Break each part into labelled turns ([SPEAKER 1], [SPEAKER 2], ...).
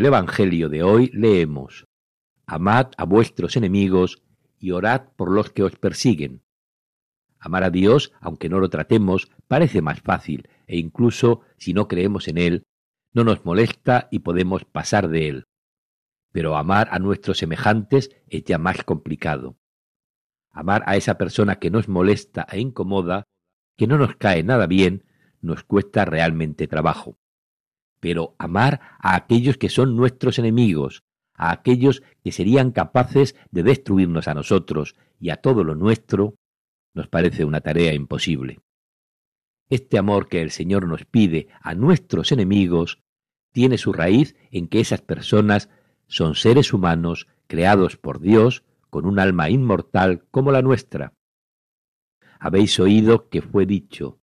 [SPEAKER 1] el Evangelio de hoy leemos, Amad a vuestros enemigos y orad por los que os persiguen. Amar a Dios, aunque no lo tratemos, parece más fácil, e incluso si no creemos en Él, no nos molesta y podemos pasar de Él. Pero amar a nuestros semejantes es ya más complicado. Amar a esa persona que nos molesta e incomoda, que no nos cae nada bien, nos cuesta realmente trabajo. Pero amar a aquellos que son nuestros enemigos, a aquellos que serían capaces de destruirnos a nosotros y a todo lo nuestro, nos parece una tarea imposible. Este amor que el Señor nos pide a nuestros enemigos tiene su raíz en que esas personas son seres humanos creados por Dios con un alma inmortal como la nuestra. Habéis oído que fue dicho,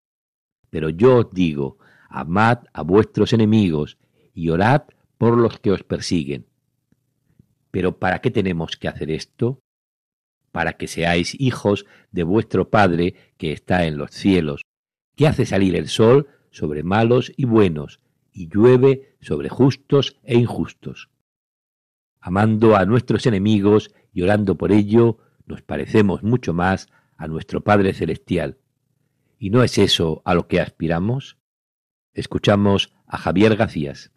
[SPEAKER 1] pero yo os digo, amad a vuestros enemigos y orad por los que os persiguen. Pero ¿para qué tenemos que hacer esto? Para que seáis hijos de vuestro Padre que está en los cielos, que hace salir el sol sobre malos y buenos, y llueve sobre justos e injustos. Amando a nuestros enemigos y orando por ello, nos parecemos mucho más a nuestro Padre Celestial. ¿Y no es eso a lo que aspiramos? Escuchamos a Javier Gacías.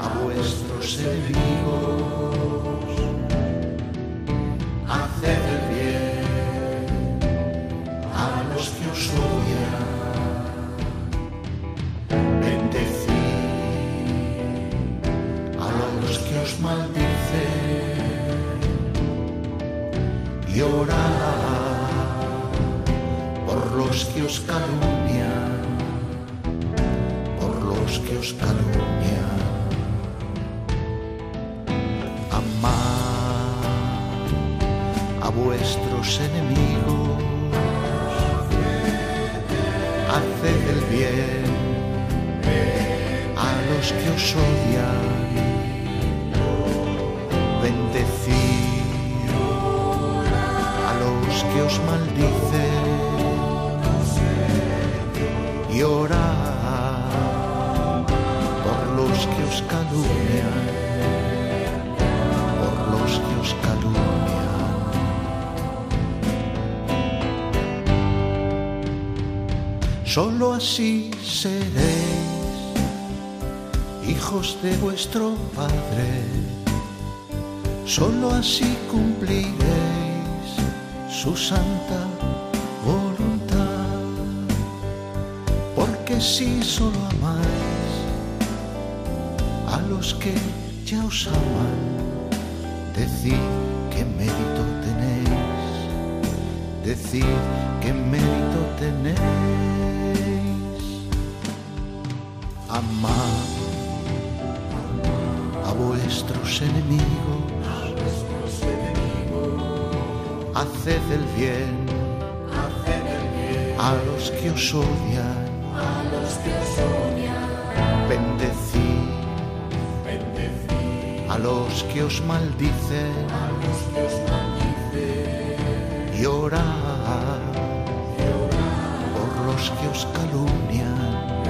[SPEAKER 2] a vuestros enemigos, maldicen y orad por los que os calumnian, por los que os calumnian. Amad a vuestros enemigos, haced el bien a los que os odian, bendecid a los que os maldicen y orad por los que os calumnian por los que os calumnian. Solo así seréis hijos de vuestro Padre. Solo así cumpliréis su santa voluntad. Porque si solo amáis a los que ya os aman, decid qué mérito tenéis, decid qué mérito tenéis. Amad a vuestros enemigos, haced el bien a los que os odian, bendecid a los que os maldicen, y orad por los que os calumnian,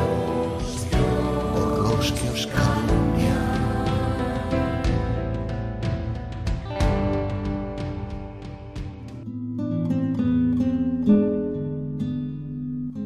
[SPEAKER 2] por los que os calumnian.